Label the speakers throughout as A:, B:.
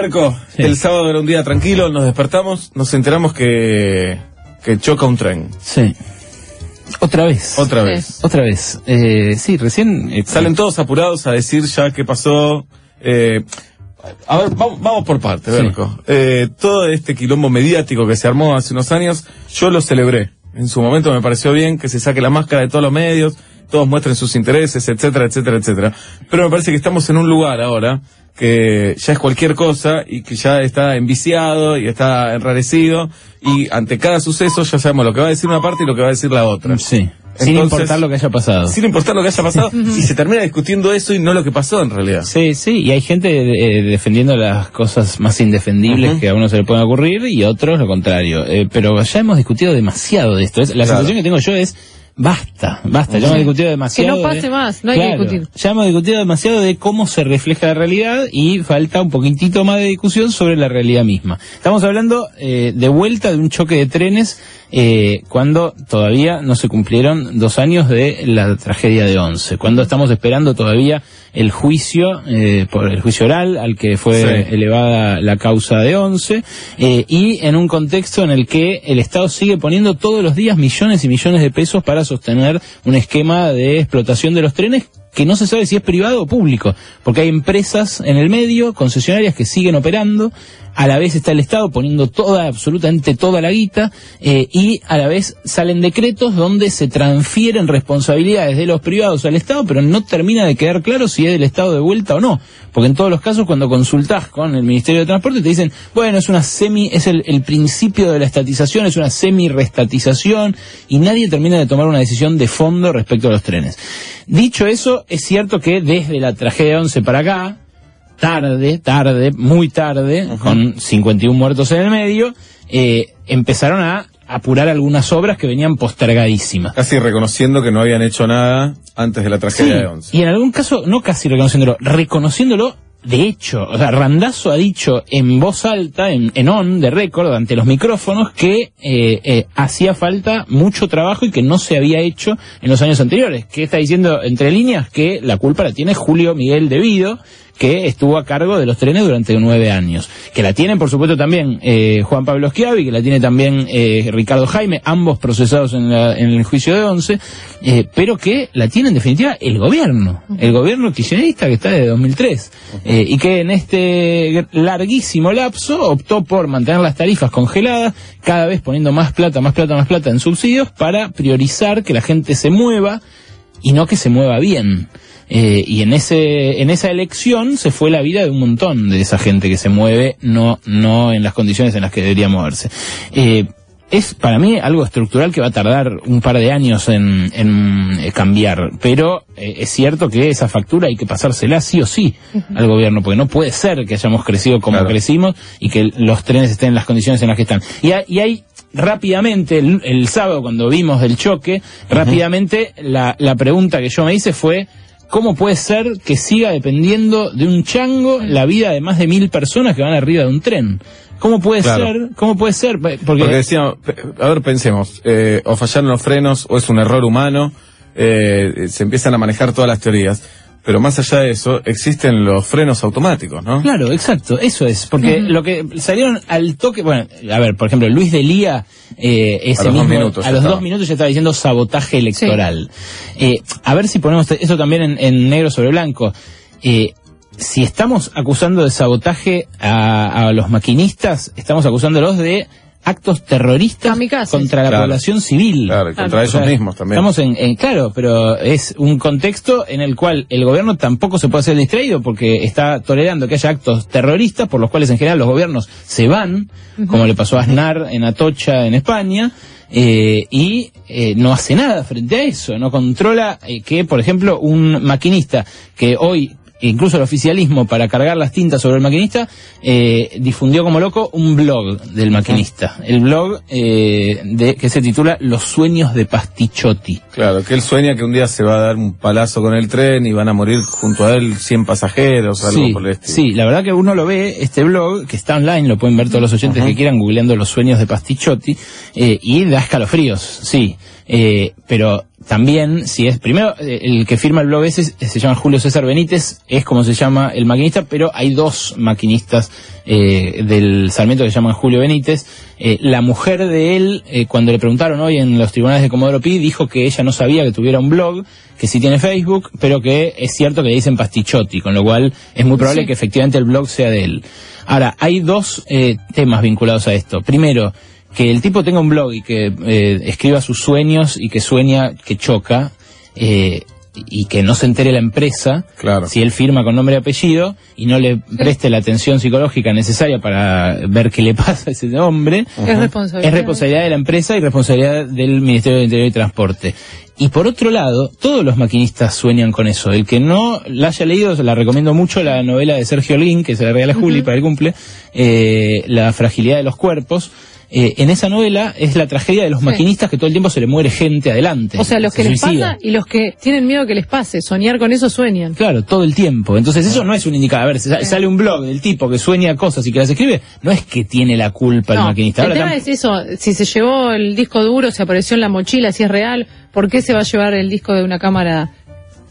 A: Berco, el sábado era un día tranquilo, nos despertamos, nos enteramos que, que choca un tren.
B: Sí. Otra vez.
A: Otra vez.
B: Otra vez. Eh, sí, recién... eh,
A: Salen todos apurados a decir ya qué pasó. Eh, a ver, vamos, vamos por partes,
B: Sí.
A: Berco. Eh, todo este quilombo mediático que se armó hace unos años, yo lo celebré. En su momento me pareció bien que se saque la máscara de todos los medios, todos muestren sus intereses, etcétera, etcétera, etcétera. Pero me parece que estamos en un lugar ahora que ya es cualquier cosa y que ya está enviciado y está enrarecido y ante cada suceso ya sabemos lo que va a decir una parte y lo que va a decir la otra.
B: Sí. Sin
A: Entonces-
B: importar lo que haya pasado.
A: Sin importar lo que haya pasado y se termina discutiendo eso y no lo que pasó en realidad.
B: Sí, sí, y hay gente eh, defendiendo las cosas más indefendibles que a uno se le pueden ocurrir y a otros lo contrario. Eh, pero ya hemos discutido demasiado de esto. Es- la
A: Claro.
B: sensación que tengo yo es, basta, basta, ya hemos discutido demasiado.
C: Que no pase
B: de-
C: más, no hay que discutir.
B: Ya hemos discutido demasiado de cómo se refleja la realidad y falta un poquitito más de discusión sobre la realidad misma. Estamos hablando eh, de vuelta de un choque de trenes eh, cuando todavía no se cumplieron dos años de la tragedia de Once, cuando estamos esperando todavía el juicio, eh, por el juicio oral al que fue
A: Sí.
B: elevada la causa de Once, eh, y en un contexto en el que el Estado sigue poniendo todos los días millones y millones de pesos para sostener un esquema de explotación de los trenes que no se sabe si es privado o público, porque hay empresas en el medio, concesionarias que siguen operando, a la vez está el Estado poniendo toda, absolutamente toda la guita, eh, y a la vez salen decretos donde se transfieren responsabilidades de los privados al Estado, pero no termina de quedar claro si es del Estado de vuelta o no, porque en todos los casos cuando consultás con el Ministerio de Transporte te dicen, bueno, es una semi, es el, el principio de la estatización, es una semi-restatización, y nadie termina de tomar una decisión de fondo respecto a los trenes. Dicho eso, es cierto que desde la tragedia 11 para acá, tarde, tarde, muy tarde, con 51 muertos en el medio, eh, empezaron a apurar algunas obras que venían postergadísimas.
A: Casi reconociendo que no habían hecho nada antes de la tragedia de Once.
B: y en algún caso, no casi reconociéndolo, reconociéndolo de hecho. O sea, Randazzo ha dicho en voz alta, en, en on, de récord, ante los micrófonos, que eh, eh, hacía falta mucho trabajo y que no se había hecho en los años anteriores. Que está diciendo, entre líneas, que la culpa la tiene Julio Miguel Devido, que estuvo a cargo de los trenes durante nueve años. Que la tienen, por supuesto, también eh, Juan Pablo Schiavi, que la tiene también eh, Ricardo Jaime, ambos procesados en, la- en el juicio de Once, eh, pero que la tiene en definitiva el gobierno, el gobierno kirchnerista que está desde 2003, eh, y que en este larguísimo lapso optó por mantener las tarifas congeladas, cada vez poniendo más plata, más plata, más plata en subsidios para priorizar que la gente se mueva y no que se mueva bien. Eh, y en ese en esa elección se fue la vida de un montón de esa gente que se mueve no no en las condiciones en las que debería moverse. Eh, es para mí algo estructural que va a tardar un par de años en, en, eh, cambiar pero eh, es cierto que esa factura hay que pasársela sí o sí al gobierno porque no puede ser que hayamos crecido como
A: Claro.
B: crecimos y que los trenes estén en las condiciones en las que están. Y, hay- y hay rápidamente el, el sábado cuando vimos el choque rápidamente la, la pregunta que yo me hice fue ¿Cómo puede ser que siga dependiendo de un chango la vida de más de mil personas que van arriba de un tren? ¿Cómo puede
A: Claro.
B: ser? ¿Cómo puede ser? Porque,
A: Porque decíamos, a ver, pensemos, eh, o fallaron los frenos, o es un error humano, eh, se empiezan a manejar todas las teorías. Pero más allá de eso, existen los frenos automáticos, ¿no?
B: Claro, exacto, eso es. Porque lo que salieron al toque, bueno, a ver, por ejemplo, Luis de Lía, eh, ese
A: A los dos
B: mismo-
A: minutos
B: a
A: ya
B: los
A: estaba.
B: dos minutos ya estaba diciendo sabotaje electoral. Eh, a ver si ponemos eso también en, en negro sobre blanco. Eh, si estamos acusando de sabotaje a, a los maquinistas, estamos acusándolos de actos terroristas
C: Kamikazes.
B: contra la
A: Claro.
B: población civil.
A: Claro, y contra
B: O
A: ellos
B: sea,
A: mismos también.
B: Estamos en, en- claro, pero es un contexto en el cual el gobierno tampoco se puede hacer distraído porque está tolerando que haya actos terroristas por los cuales en general los gobiernos se van, como le pasó a Aznar en Atocha en España. eh, y eh, no hace nada frente a eso, no controla eh, que, por ejemplo, un maquinista que hoy incluso el oficialismo para cargar las tintas sobre el maquinista eh, difundió como loco un blog del maquinista, el blog eh, de que se titula Los sueños de Pastichotti.
A: Claro, que él sueña que un día se va a dar un palazo con el tren y van a morir junto a él 100 pasajeros, algo
B: Sí,
A: por el estilo.
B: sí, la verdad que uno lo ve, este blog, que está online, lo pueden ver todos los oyentes que quieran googleando los sueños de Pastichotti, eh, y da escalofríos, sí. Eh, pero también, si es, primero, eh, el que firma el blog ese se llama Julio César Benítez, es como se llama el maquinista, pero hay dos maquinistas eh, del Sarmiento que se llaman Julio Benítez. Eh, la mujer de él, eh, cuando le preguntaron hoy en los tribunales de Comodoro Pi, dijo que ella no sabía que tuviera un blog, que sí tiene Facebook, pero que es cierto que le dicen Pastichotti, con lo cual es muy probable
C: Sí.
B: que efectivamente el blog sea de él. Ahora, hay dos eh, temas vinculados a esto. Primero, que el tipo tenga un blog y que eh, escriba sus sueños y que sueña que choca eh, y que no se entere la empresa
A: Claro.
B: si él firma con nombre y apellido y no le preste la atención psicológica necesaria para ver qué le pasa a ese hombre,
C: Es responsabilidad.
B: es responsabilidad de la empresa y responsabilidad del Ministerio de Interior y Transporte. Y por otro lado, todos los maquinistas sueñan con eso. El que no la haya leído, se la recomiendo mucho la novela de Sergio Lin, que se la regala a Juli para el cumple, eh, La fragilidad de los cuerpos. Eh, en esa novela es la tragedia de los
C: Sí.
B: maquinistas que todo el tiempo se le muere gente adelante.
C: O sea, los
B: se
C: que les
B: suicida.
C: pasa y los que tienen miedo que les pase. Soñar con eso sueñan.
B: Claro, todo el tiempo. Entonces eso no es un indicador. A ver, sale un blog del tipo que sueña cosas y que las escribe, no es que tiene la culpa el maquinista.
C: el
B: Ahora
C: tema
B: tam-
C: es eso, si se llevó el disco duro, se apareció en la mochila, si es real, ¿por qué se va a llevar el disco de una cámara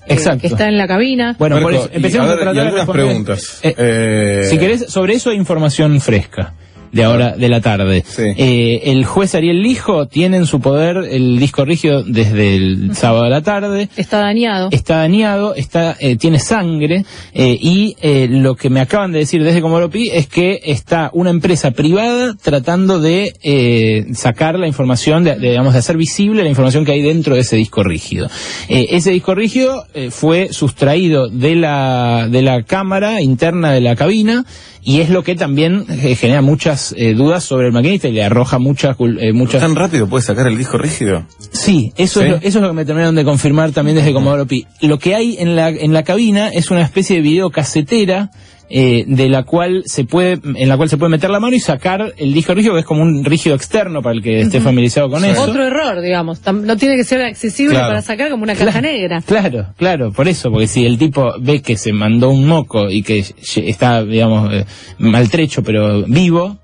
C: eh,
B: Exacto.
C: que está en la cabina?
B: Bueno, por
A: Marco,
B: eso, empecemos
A: y, a
B: a
A: ver,
B: tratar
A: y
B: de
A: algunas preguntas.
B: Eh,
A: Eh,
B: Si querés, sobre eso hay información fresca de ahora de la tarde.
A: Sí.
B: Eh, el juez Ariel Lijo tiene en su poder el disco rígido desde el sábado a la tarde.
C: Está dañado.
B: Está dañado, está, eh, tiene sangre eh, y eh, lo que me acaban de decir desde Comodoro Pi es que está una empresa privada tratando de eh, sacar la información, de, de, digamos, de hacer visible la información que hay dentro de ese disco rígido. Eh, ese disco rígido eh, fue sustraído de la, de la cámara interna de la cabina y es lo que también eh, genera muchas eh, dudas sobre el maquinista y le arroja muchas, eh, muchas
A: ¿Tan rápido puede sacar el disco rígido?
B: Sí, eso,
A: ¿Sí?
B: Es lo, eso es lo que me terminaron de confirmar también desde Comodoro Pi. Lo que hay en la, en la cabina es una especie de videocasetera eh, de la cual se puede, en la cual se puede meter la mano y sacar el disco rígido, que es como un rígido externo para el que esté familiarizado con eso.
C: Otro error, digamos. Tam- No tiene que ser accesible
A: Claro.
C: para sacar como una caja
B: Claro,
C: negra.
B: Claro, claro, por eso, porque si el tipo ve que se mandó un moco y que está, digamos, eh, maltrecho pero vivo,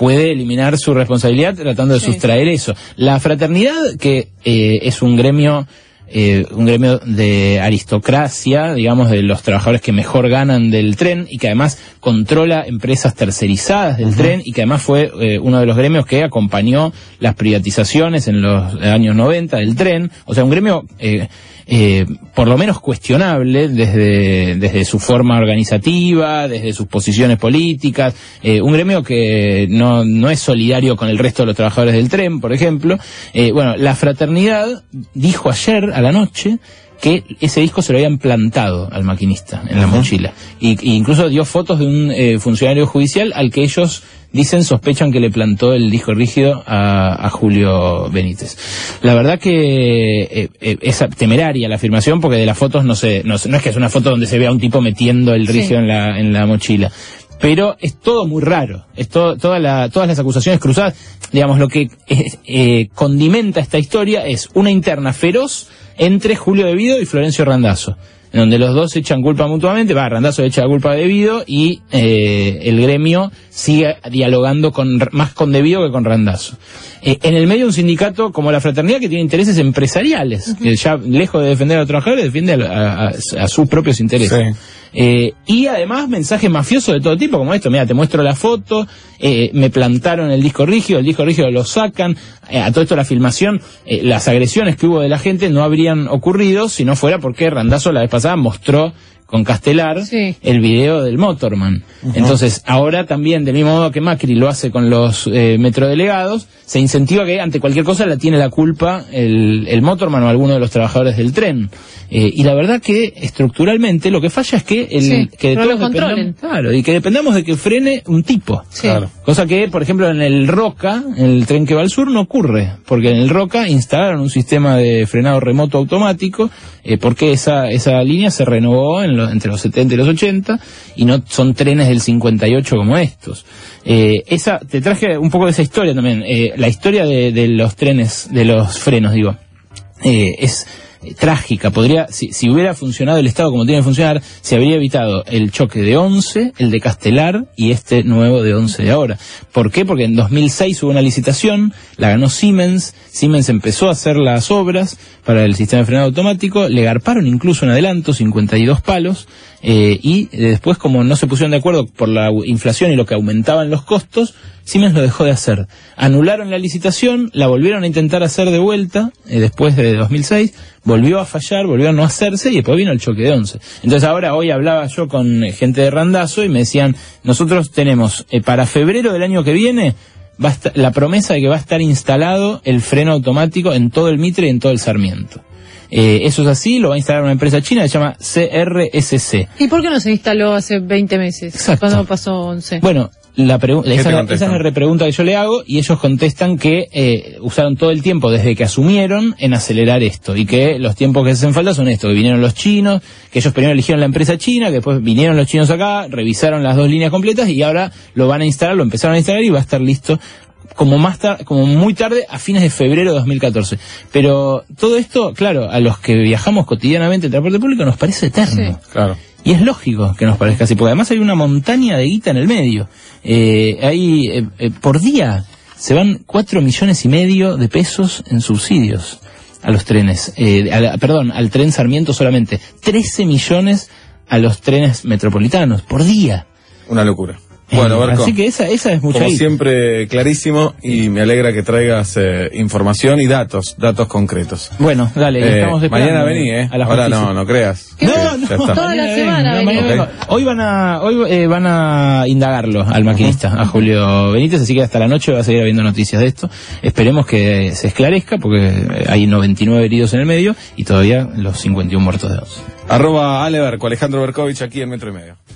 B: puede eliminar su responsabilidad tratando de
C: Sí.
B: sustraer eso. La fraternidad, que eh, es un gremio, eh, un gremio de aristocracia, digamos, de los trabajadores que mejor ganan del tren y que además controla empresas tercerizadas del tren y que además fue eh, uno de los gremios que acompañó las privatizaciones en los años 90 del tren. O sea, un gremio eh, eh, por lo menos cuestionable desde, desde su forma organizativa, desde sus posiciones políticas, eh, un gremio que no, no es solidario con el resto de los trabajadores del tren, por ejemplo. Eh, bueno, la fraternidad dijo ayer a la noche que ese disco se lo habían plantado al maquinista en la mochila. Y, y incluso dio fotos de un eh, funcionario judicial al que ellos dicen sospechan que le plantó el disco rígido a, a Julio Benítez. La verdad que eh, eh, es temeraria la afirmación porque de las fotos no sé, no, sé- no es que es una foto donde se vea un tipo metiendo el
C: Sí.
B: rígido en la, en la mochila. Pero es todo muy raro. Es todo, toda la, todas las acusaciones cruzadas. Digamos, lo que eh, eh, condimenta esta historia es una interna feroz entre Julio Devido y Florencio Randazzo, en donde los dos echan culpa mutuamente, va, Randazzo echa la culpa a Devido y eh, el gremio sigue dialogando con, más con Devido que con Randazzo. Eh, en el medio un sindicato como la Fraternidad que tiene intereses empresariales, que ya lejos de defender a los trabajadores defiende a, a- a- a sus propios intereses.
A: Sí.
B: Eh, y además mensajes mafiosos de todo tipo, como esto, mira, te muestro la foto, eh, me plantaron el disco rígido, el disco rígido lo sacan, eh, a todo esto la filmación, eh, las agresiones que hubo de la gente no habrían ocurrido si no fuera porque Randazo la vez pasada mostró con Castelar
C: Sí.
B: el video del Motorman. Entonces, ahora también, del mismo modo que Macri lo hace con los eh, metrodelegados, se incentiva que ante cualquier cosa la tiene la culpa el, el Motorman o alguno de los trabajadores del tren. Eh, y la verdad que estructuralmente lo que falla es que, el,
C: Sí,
B: que todos dependamos-
C: controlen.
B: claro, y que dependamos de que frene un tipo.
C: Sí.
A: Claro.
B: Cosa que, por ejemplo, en el Roca, en el tren que va al sur, no ocurre, porque en el Roca instalaron un sistema de frenado remoto automático, eh, porque esa, esa línea se renovó en entre los 70 y los 80, y no son trenes del 58 como estos. Eh, esa, te traje un poco de esa historia también, eh, la historia de, de los trenes, de los frenos, digo. Eh, es trágica. Podría, si, si hubiera funcionado el Estado como tiene que funcionar, se habría evitado el choque de 11, el de Castelar y este nuevo de 11 de ahora. ¿Por qué? Porque en 2006 hubo una licitación, la ganó Siemens, Siemens empezó a hacer las obras para el sistema de frenado automático, le garparon incluso un adelanto, 52 palos, eh, y después como no se pusieron de acuerdo por la inflación y lo que aumentaban los costos, Siemens lo dejó de hacer. Anularon la licitación, la volvieron a intentar hacer de vuelta, eh, después de 2006, volvió a fallar, volvió a no hacerse y después vino el choque de 11. Entonces ahora, hoy hablaba yo con eh, gente de Randazo y me decían, nosotros tenemos eh, para febrero del año que viene, va a estar- la promesa de que va a estar instalado el freno automático en todo el Mitre y en todo el Sarmiento. Eh, eso es así, lo va a instalar una empresa china que se llama CRSC.
C: ¿Y por qué no se instaló hace 20 meses?
B: Exacto.
C: Cuando pasó 11.
B: Bueno, la pregu-
A: ¿Qué
B: esa, esa es la repregunta que yo le hago y ellos contestan que eh, usaron todo el tiempo desde que asumieron en acelerar esto y que los tiempos que hacen falta son esto, que vinieron los chinos, que ellos primero eligieron la empresa china, que después vinieron los chinos acá, revisaron las dos líneas completas y ahora lo van a instalar, lo empezaron a instalar y va a estar listo como más tar- como muy tarde a fines de febrero de 2014. Pero todo esto, claro, a los que viajamos cotidianamente en transporte público nos parece eterno.
C: Sí.
A: Claro.
B: Y es lógico que nos parezca así, porque además hay una montaña de guita en el medio. Eh, hay, eh, eh, por día se van cuatro millones y medio de pesos en subsidios a los trenes. Eh, a perdón, al tren Sarmiento solamente. 13 millones a los trenes metropolitanos por día.
A: Una locura. Bueno,
B: Eh,
A: Barco.
B: Así que esa, esa es mucha
A: Como siempre, clarísimo y me alegra que traigas eh, información y datos, datos concretos.
B: Bueno, dale,
A: Eh,
B: estamos esperando
A: mañana vení, ¿eh?
B: a
A: Ahora no, no creas.
B: No,
A: Eh,
B: no,
A: está.
C: Toda la semana
B: vengo,
C: vengo.
B: mañana
A: Ok.
B: vengo. Hoy van a, hoy eh, van a indagarlo al maquinista, a Julio Benítez, así que hasta la noche va a seguir habiendo noticias de esto. Esperemos que se esclarezca porque eh, hay 99 heridos en el medio y todavía los 51 muertos de dos.
A: Arroba Aleberco, Alejandro Berkovich aquí en Metro y Medio.